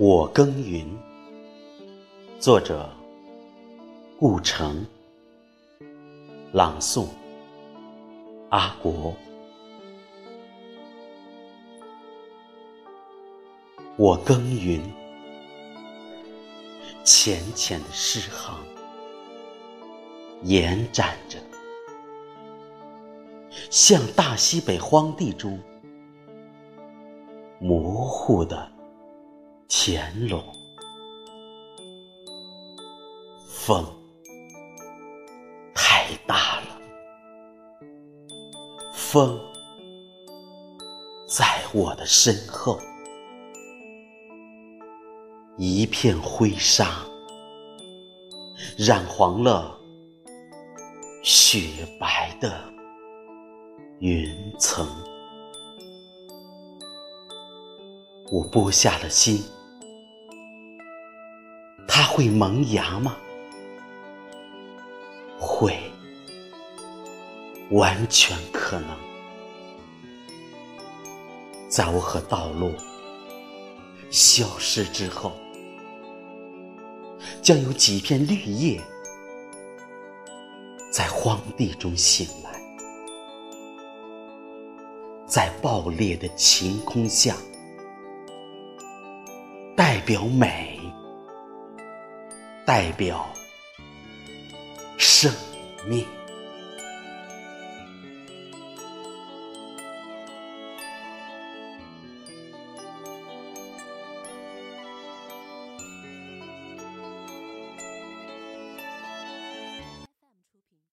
我耕耘，作者顾城，朗诵阿国。我耕耘，浅浅的诗行。延展着，像大西北荒地中模糊的。乾隆，风太大了，风在我的身后，一片灰沙染黄了雪白的云层，我播下了心。它会萌芽吗？会，完全可能。在我和道路消失之后，将有几片绿叶在荒地中醒来，在爆裂的晴空下，代表美。代表生命。